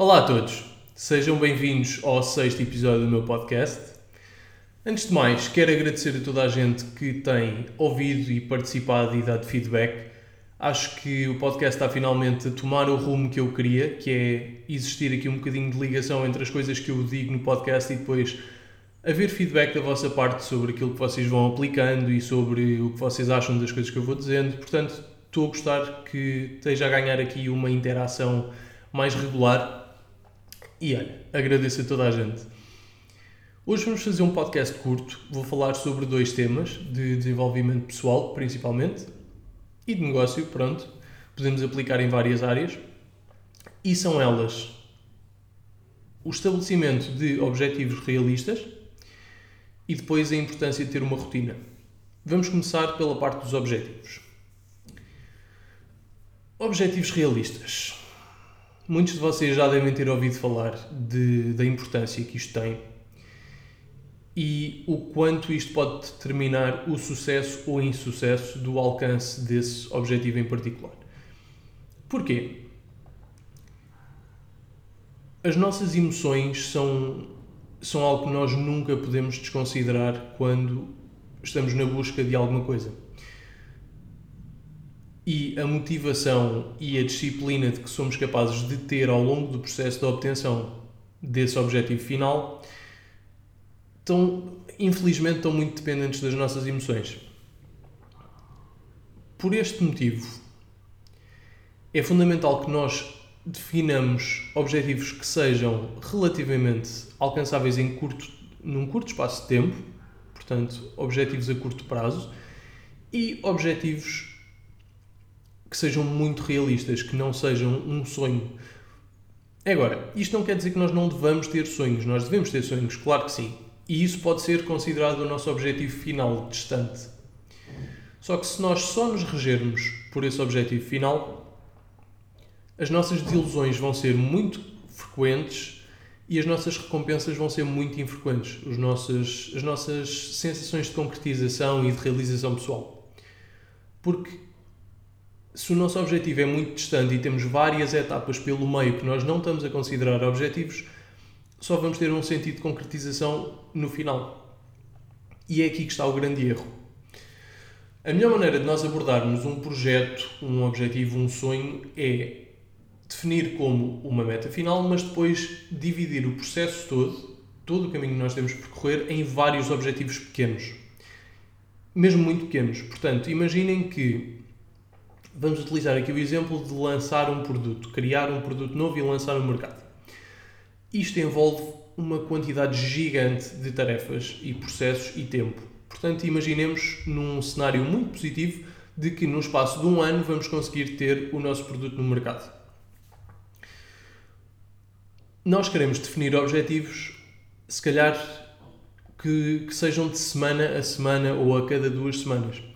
Olá a todos, sejam bem-vindos ao sexto episódio do meu podcast. Antes de mais, quero agradecer a toda a gente que tem ouvido e participado e dado feedback. Acho que o podcast está finalmente a tomar o rumo que eu queria, que é existir aqui um bocadinho de ligação entre as coisas que eu digo no podcast e depois haver feedback da vossa parte sobre aquilo que vocês vão aplicando e sobre o que vocês acham das coisas que eu vou dizendo. Portanto, estou a gostar que esteja a ganhar aqui uma interação mais regular e olha, agradeço a toda a gente. Hoje vamos fazer um podcast curto. Vou falar sobre dois temas, de desenvolvimento pessoal, principalmente, e de negócio, pronto. Podemos aplicar em várias áreas. E são elas o estabelecimento de objetivos realistas e depois a importância de ter uma rotina. Vamos começar pela parte dos objetivos. Objetivos realistas. Muitos de vocês já devem ter ouvido falar de, da importância que isto tem e o quanto isto pode determinar o sucesso ou insucesso do alcance desse objetivo em particular. Porquê? As nossas emoções são, são algo que nós nunca podemos desconsiderar quando estamos na busca de alguma coisa e a motivação e a disciplina de que somos capazes de ter ao longo do processo de obtenção desse objetivo final estão, infelizmente, estão muito dependentes das nossas emoções. Por este motivo, é fundamental que nós definamos objetivos que sejam relativamente alcançáveis em curto, num curto espaço de tempo, portanto, objetivos a curto prazo, e objetivos que sejam muito realistas, que não sejam um sonho. Agora, isto não quer dizer que nós não devamos ter sonhos, nós devemos ter sonhos, claro que sim. E isso pode ser considerado o nosso objetivo final, distante. Só que se nós só nos regermos por esse objetivo final, as nossas desilusões vão ser muito frequentes e as nossas recompensas vão ser muito infrequentes, os nossos, as nossas sensações de concretização e de realização pessoal. Porque se o nosso objetivo é muito distante e temos várias etapas pelo meio que nós não estamos a considerar objetivos, só vamos ter um sentido de concretização no final. E é aqui que está o grande erro. A melhor maneira de nós abordarmos um projeto, um objetivo, um sonho é definir como uma meta final, mas depois dividir o processo todo, todo o caminho que nós temos de percorrer, em vários objetivos pequenos. Mesmo muito pequenos. Portanto, imaginem que vamos utilizar aqui o exemplo de lançar um produto, criar um produto novo e lançar no mercado. Isto envolve uma quantidade gigante de tarefas e processos e tempo. Portanto, imaginemos num cenário muito positivo de que no espaço de um ano vamos conseguir ter o nosso produto no mercado. Nós queremos definir objetivos, se calhar que, que sejam de semana a semana ou a cada duas semanas.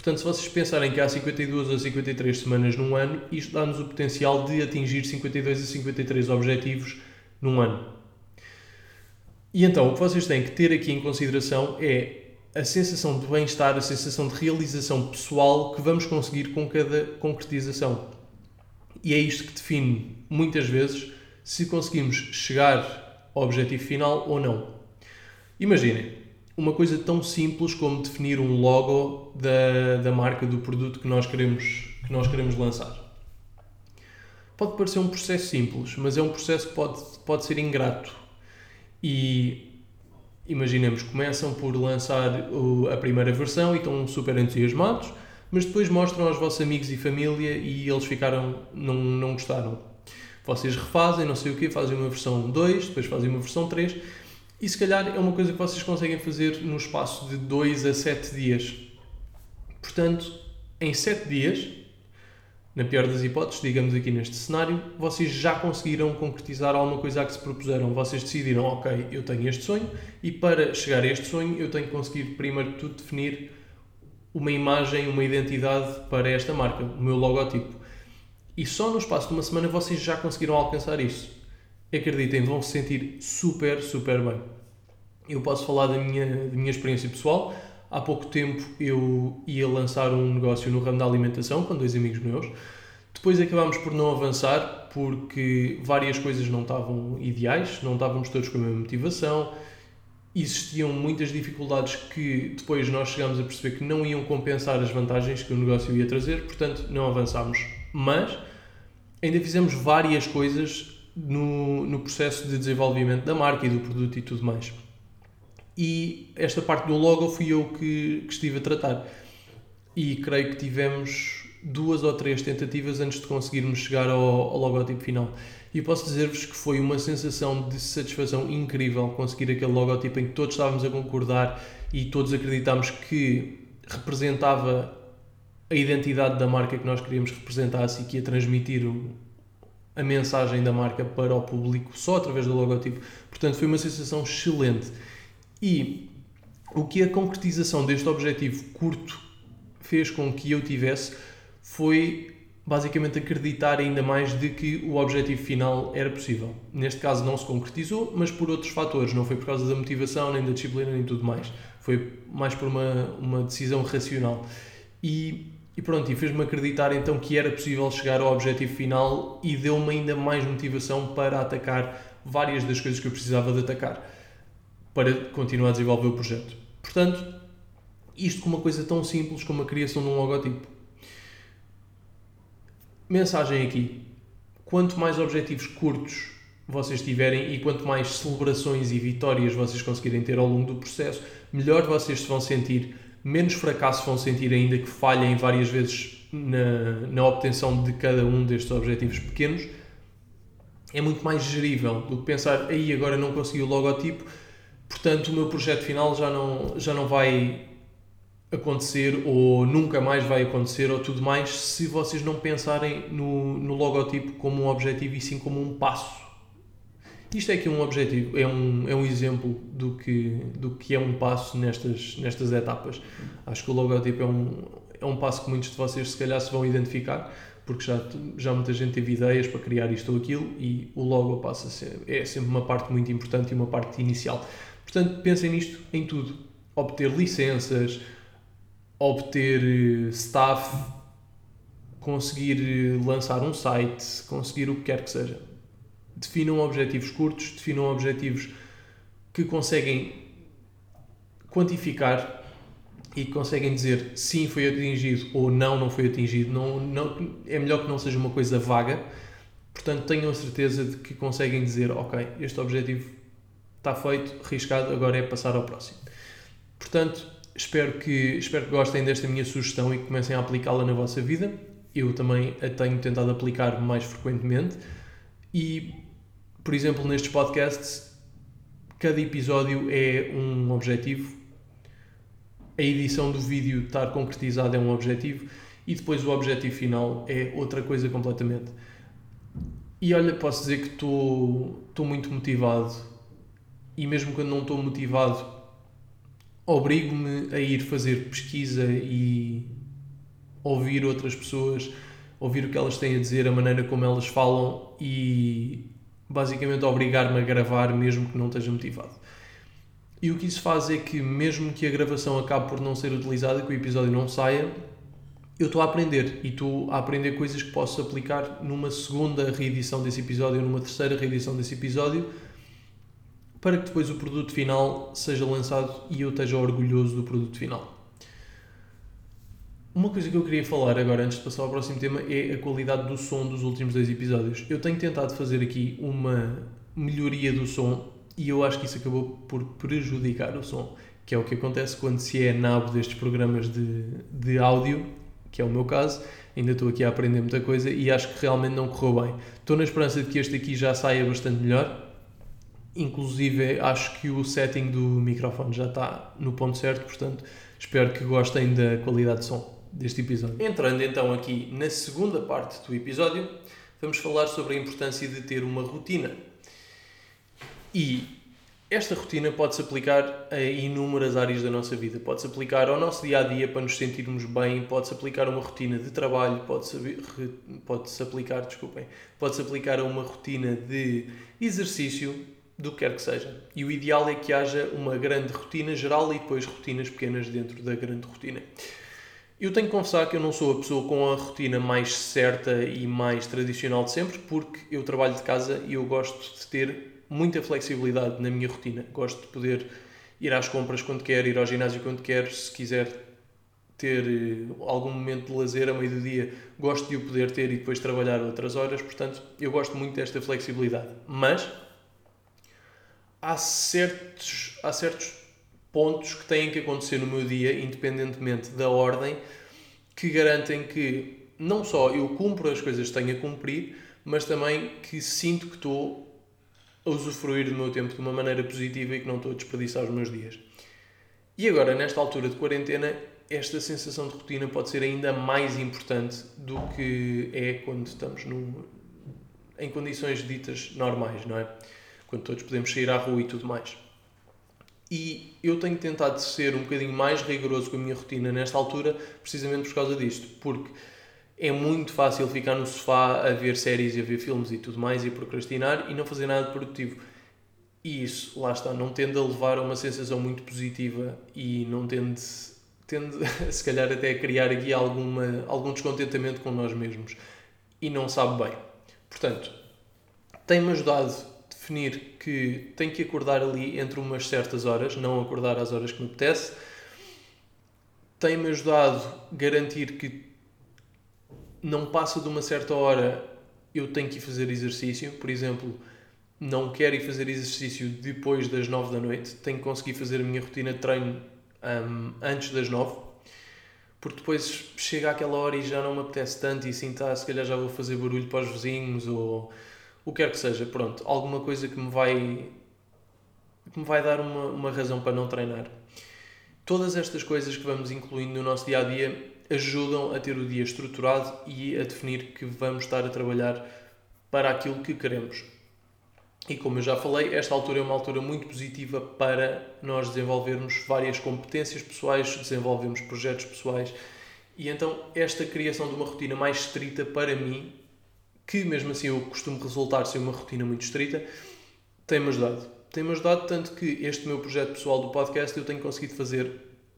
Portanto, se vocês pensarem que há 52 ou 53 semanas num ano, isto dá-nos o potencial de atingir 52 a 53 objetivos num ano. E então, o que vocês têm que ter aqui em consideração é a sensação de bem-estar, a sensação de realização pessoal que vamos conseguir com cada concretização. E é isto que define, muitas vezes, se conseguimos chegar ao objetivo final ou não. Imaginem, uma coisa tão simples como definir um logo da, da marca do produto que nós, queremos, que nós queremos lançar. Pode parecer um processo simples, mas é um processo que pode, pode ser ingrato. E imaginemos, começam por lançar o, a primeira versão e estão super entusiasmados, mas depois mostram aos vossos amigos e família e eles ficaram, não, não gostaram. Vocês refazem, não sei o quê, fazem uma versão 2, depois fazem uma versão 3 e se calhar é uma coisa que vocês conseguem fazer no espaço de 2 a 7 dias. Portanto, em 7 dias, na pior das hipóteses, digamos aqui neste cenário, vocês já conseguiram concretizar alguma coisa a que se propuseram. Vocês decidiram, ok, eu tenho este sonho e para chegar a este sonho eu tenho que conseguir, primeiro de tudo, definir uma imagem, uma identidade para esta marca, o meu logotipo. E só no espaço de uma semana vocês já conseguiram alcançar isso acreditem, vão se sentir super, super bem. Eu posso falar da minha, da minha experiência pessoal. Há pouco tempo eu ia lançar um negócio no ramo da alimentação com dois amigos meus. Depois acabámos por não avançar porque várias coisas não estavam ideais, não estávamos todos com a mesma motivação, existiam muitas dificuldades que depois nós chegámos a perceber que não iam compensar as vantagens que o negócio ia trazer, portanto não avançámos. Mas ainda fizemos várias coisas no, no processo de desenvolvimento da marca e do produto e tudo mais. E esta parte do logo fui eu que, que estive a tratar. E creio que tivemos duas ou três tentativas antes de conseguirmos chegar ao, ao logotipo final. E posso dizer-vos que foi uma sensação de satisfação incrível conseguir aquele logotipo em que todos estávamos a concordar e todos acreditámos que representava a identidade da marca que nós queríamos que representasse e que ia transmitir o, a mensagem da marca para o público só através do logotipo. Portanto, foi uma sensação excelente. E o que a concretização deste objetivo curto fez com que eu tivesse foi basicamente acreditar ainda mais de que o objetivo final era possível. Neste caso não se concretizou, mas por outros fatores, não foi por causa da motivação, nem da disciplina, nem tudo mais. Foi mais por uma, uma decisão racional. E, e pronto, e fez-me acreditar então que era possível chegar ao objetivo final e deu-me ainda mais motivação para atacar várias das coisas que eu precisava de atacar para continuar a desenvolver o projeto. Portanto, isto com uma coisa tão simples como a criação de um logotipo Mensagem aqui: quanto mais objetivos curtos vocês tiverem e quanto mais celebrações e vitórias vocês conseguirem ter ao longo do processo, melhor vocês se vão sentir, menos fracasso vão sentir, ainda que falhem várias vezes na, na obtenção de cada um destes objetivos pequenos. É muito mais gerível do que pensar, aí agora não consegui o logotipo, portanto o meu projeto final já não, já não vai acontecer ou nunca mais vai acontecer ou tudo mais se vocês não pensarem no, no logotipo como um objetivo e sim como um passo. Isto é que é um objetivo, é um, é um exemplo do que, do que é um passo nestas, nestas etapas. Acho que o logotipo é um, é um passo que muitos de vocês se calhar se vão identificar, porque já, já muita gente teve ideias para criar isto ou aquilo e o logo passa a ser, é sempre uma parte muito importante e uma parte inicial. Portanto, pensem nisto em tudo. Obter licenças, obter eh, staff, conseguir eh, lançar um site, conseguir o que quer que seja. Definam objetivos curtos, definam objetivos que conseguem quantificar e que conseguem dizer sim foi atingido ou não não foi atingido. Não, não, é melhor que não seja uma coisa vaga. Portanto, tenham a certeza de que conseguem dizer ok, este objetivo está feito, arriscado, agora é passar ao próximo. Portanto, Espero que, espero que gostem desta minha sugestão e que comecem a aplicá-la na vossa vida. Eu também a tenho tentado aplicar mais frequentemente. E, por exemplo, nestes podcasts, cada episódio é um objetivo. A edição do vídeo estar concretizada é um objetivo. E depois o objetivo final é outra coisa completamente. E olha, posso dizer que estou muito motivado. E mesmo quando não estou motivado, obrigo-me a ir fazer pesquisa e ouvir outras pessoas, ouvir o que elas têm a dizer, a maneira como elas falam e basicamente obrigar-me a gravar mesmo que não esteja motivado. E o que isso faz é que, mesmo que a gravação acabe por não ser utilizada, que o episódio não saia, eu estou a aprender e estou a aprender coisas que posso aplicar numa segunda reedição desse episódio, numa terceira reedição desse episódio para que depois o produto final seja lançado e eu esteja orgulhoso do produto final. Uma coisa que eu queria falar agora, antes de passar ao próximo tema, é a qualidade do som dos últimos dois episódios. Eu tenho tentado fazer aqui uma melhoria do som e eu acho que isso acabou por prejudicar o som, que é o que acontece quando se é nabo destes programas de, de áudio, que é o meu caso. Ainda estou aqui a aprender muita coisa e acho que realmente não correu bem. Estou na esperança de que este aqui já saia bastante melhor, Inclusive, acho que o setting do microfone já está no ponto certo, portanto, espero que gostem da qualidade de som deste episódio. Entrando então aqui na segunda parte do episódio, vamos falar sobre a importância de ter uma rotina. E esta rotina pode-se aplicar a inúmeras áreas da nossa vida. Pode-se aplicar ao nosso dia a dia para nos sentirmos bem, pode-se aplicar a uma rotina de trabalho, pode-se pode aplicar, desculpem, pode-se aplicar a uma rotina de exercício, do que quer que seja. E o ideal é que haja uma grande rotina geral e depois rotinas pequenas dentro da grande rotina. Eu tenho que confessar que eu não sou a pessoa com a rotina mais certa e mais tradicional de sempre, porque eu trabalho de casa e eu gosto de ter muita flexibilidade na minha rotina. Gosto de poder ir às compras quando quer, ir ao ginásio quando quer, se quiser ter eh, algum momento de lazer a meio do dia, gosto de o poder ter e depois trabalhar outras horas, portanto, eu gosto muito desta flexibilidade. Mas há certos, há certos pontos que têm que acontecer no meu dia, independentemente da ordem, que garantem que não só eu cumpro as coisas que tenho a cumprir, mas também que sinto que estou a usufruir do meu tempo de uma maneira positiva e que não estou a desperdiçar os meus dias. E agora, nesta altura de quarentena, esta sensação de rotina pode ser ainda mais importante do que é quando estamos no, em condições ditas normais, não é? Quando todos podemos sair à rua e tudo mais. E eu tenho tentado ser um bocadinho mais rigoroso com a minha rotina nesta altura, precisamente por causa disto, porque é muito fácil ficar no sofá a ver séries e a ver filmes e tudo mais e procrastinar e não fazer nada produtivo. E isso, lá está, não tende a levar a uma sensação muito positiva e não tende tende se calhar até a criar aqui alguma, algum descontentamento com nós mesmos e não sabe bem. Portanto, tem-me ajudado definir que tenho que acordar ali entre umas certas horas, não acordar às horas que me apetece. Tem-me ajudado a garantir que não passa de uma certa hora eu tenho que ir fazer exercício. Por exemplo, não quero ir fazer exercício depois das 9 da noite, tenho que conseguir fazer a minha rotina de treino um, antes das nove, porque depois chega aquela hora e já não me apetece tanto e assim tá, se calhar já vou fazer barulho para os vizinhos ou o que quer que seja, pronto, alguma coisa que me vai que me vai dar uma, uma razão para não treinar. Todas estas coisas que vamos incluindo no nosso dia a dia ajudam a ter o dia estruturado e a definir que vamos estar a trabalhar para aquilo que queremos. E como eu já falei, esta altura é uma altura muito positiva para nós desenvolvermos várias competências pessoais, desenvolvermos projetos pessoais. E então, esta criação de uma rotina mais estrita para mim, que mesmo assim eu costumo resultar ser uma rotina muito estrita, tem-me ajudado. Tem-me ajudado tanto que este meu projeto pessoal do podcast eu tenho conseguido fazer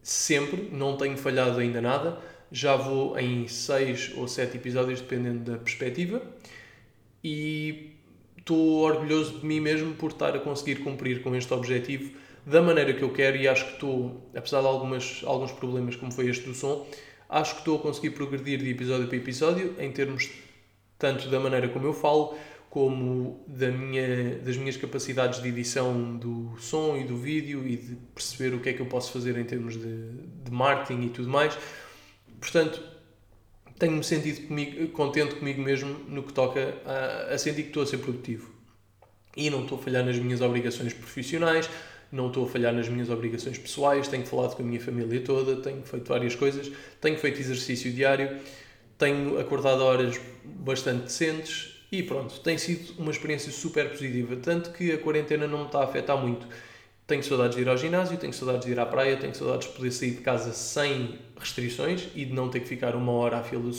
sempre, não tenho falhado ainda nada. Já vou em seis ou sete episódios, dependendo da perspectiva. E estou orgulhoso de mim mesmo por estar a conseguir cumprir com este objetivo da maneira que eu quero e acho que estou, apesar de algumas, alguns problemas como foi este do som, acho que estou a conseguir progredir de episódio para episódio em termos tanto da maneira como eu falo, como da minha, das minhas capacidades de edição do som e do vídeo e de perceber o que é que eu posso fazer em termos de, de marketing e tudo mais. Portanto, tenho-me sentido comigo, contente comigo mesmo no que toca a, a sentir que estou a ser produtivo. E não estou a falhar nas minhas obrigações profissionais, não estou a falhar nas minhas obrigações pessoais, tenho falado com a minha família toda, tenho feito várias coisas, tenho feito exercício diário, tenho acordado horas bastante decentes e pronto, tem sido uma experiência super positiva, tanto que a quarentena não me está a afetar muito. Tenho saudades de ir ao ginásio, tenho saudades de ir à praia, tenho saudades de poder sair de casa sem restrições e de não ter que ficar uma hora fila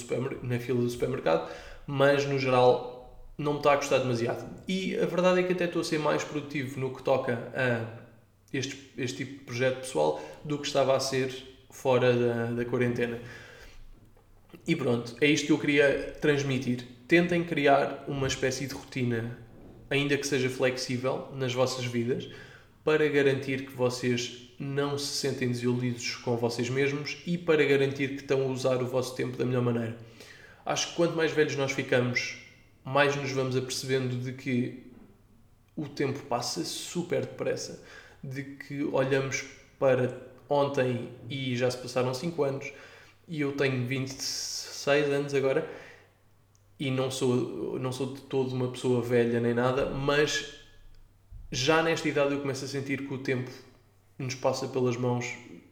na fila do supermercado, mas no geral não me está a gostar demasiado. E a verdade é que até estou a ser mais produtivo no que toca a este, este tipo de projeto pessoal do que estava a ser fora da, da quarentena. E pronto, é isto que eu queria transmitir. Tentem criar uma espécie de rotina, ainda que seja flexível, nas vossas vidas para garantir que vocês não se sentem desiludidos com vocês mesmos e para garantir que estão a usar o vosso tempo da melhor maneira. Acho que quanto mais velhos nós ficamos, mais nos vamos apercebendo de que o tempo passa super depressa, de que olhamos para ontem e já se passaram 5 anos e eu tenho 26 anos agora e não sou, não sou de todo uma pessoa velha nem nada, mas já nesta idade eu começo a sentir que o tempo nos passa pelas mãos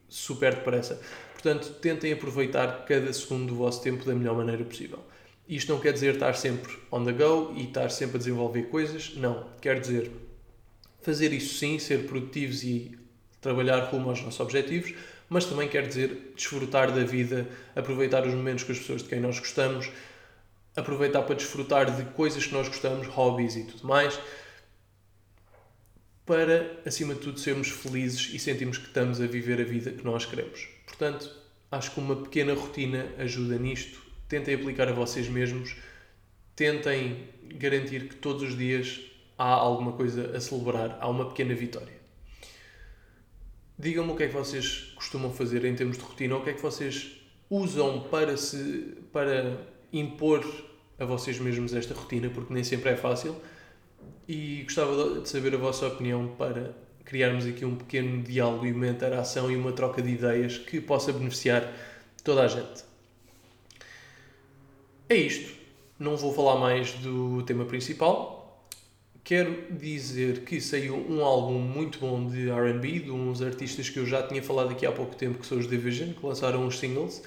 super depressa. Portanto, tentem aproveitar cada segundo do vosso tempo da melhor maneira possível. Isto não quer dizer estar sempre on the go e estar sempre a desenvolver coisas, não. Quer dizer fazer isso sim, ser produtivos e trabalhar rumo aos nossos objetivos, mas também quer dizer desfrutar da vida, aproveitar os momentos com as pessoas de quem nós gostamos, aproveitar para desfrutar de coisas que nós gostamos, hobbies e tudo mais para, acima de tudo, sermos felizes e sentirmos que estamos a viver a vida que nós queremos. Portanto, Acho que uma pequena rotina ajuda nisto. Tentem aplicar a vocês mesmos. Tentem garantir que todos os dias há alguma coisa a celebrar, há uma pequena vitória. Digam-me o que é que vocês costumam fazer em termos de rotina, o que é que vocês usam para, se, para impor a vocês mesmos esta rotina, porque nem sempre é fácil. E gostava de saber a vossa opinião para criarmos aqui um pequeno diálogo e uma interação e uma troca de ideias que possa beneficiar toda a gente. É isto. Não vou falar mais do tema principal. Quero dizer que saiu um álbum muito bom de RB, de uns artistas que eu já tinha falado aqui há pouco tempo, que são os Division, que lançaram uns singles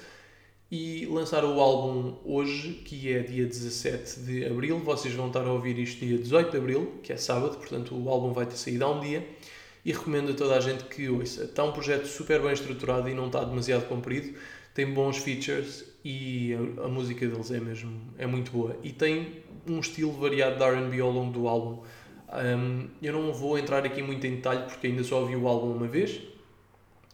e lançaram o álbum hoje, que é dia 17 de abril. Vocês vão estar a ouvir isto dia 18 de abril, que é sábado, portanto o álbum vai ter saído há um dia. E recomendo a toda a gente que ouça. Está um projeto super bem estruturado e não está demasiado comprido. Tem bons features e a, a música deles é mesmo é muito boa. E tem um estilo variado de RB ao longo do álbum. Um, eu não vou entrar aqui muito em detalhe porque ainda só ouvi o álbum uma vez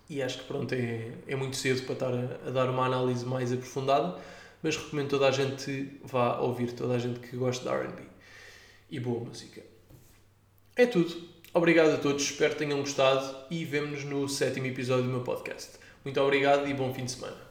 e acho que pronto, é, é muito cedo para estar a, a, dar uma análise mais aprofundada, mas recomendo toda a gente vá ouvir, toda a gente que gosta de RB e boa música. É tudo. Obrigado a todos, espero que tenham gostado e vemo-nos no sétimo episódio do meu podcast. Muito obrigado e bom fim de semana.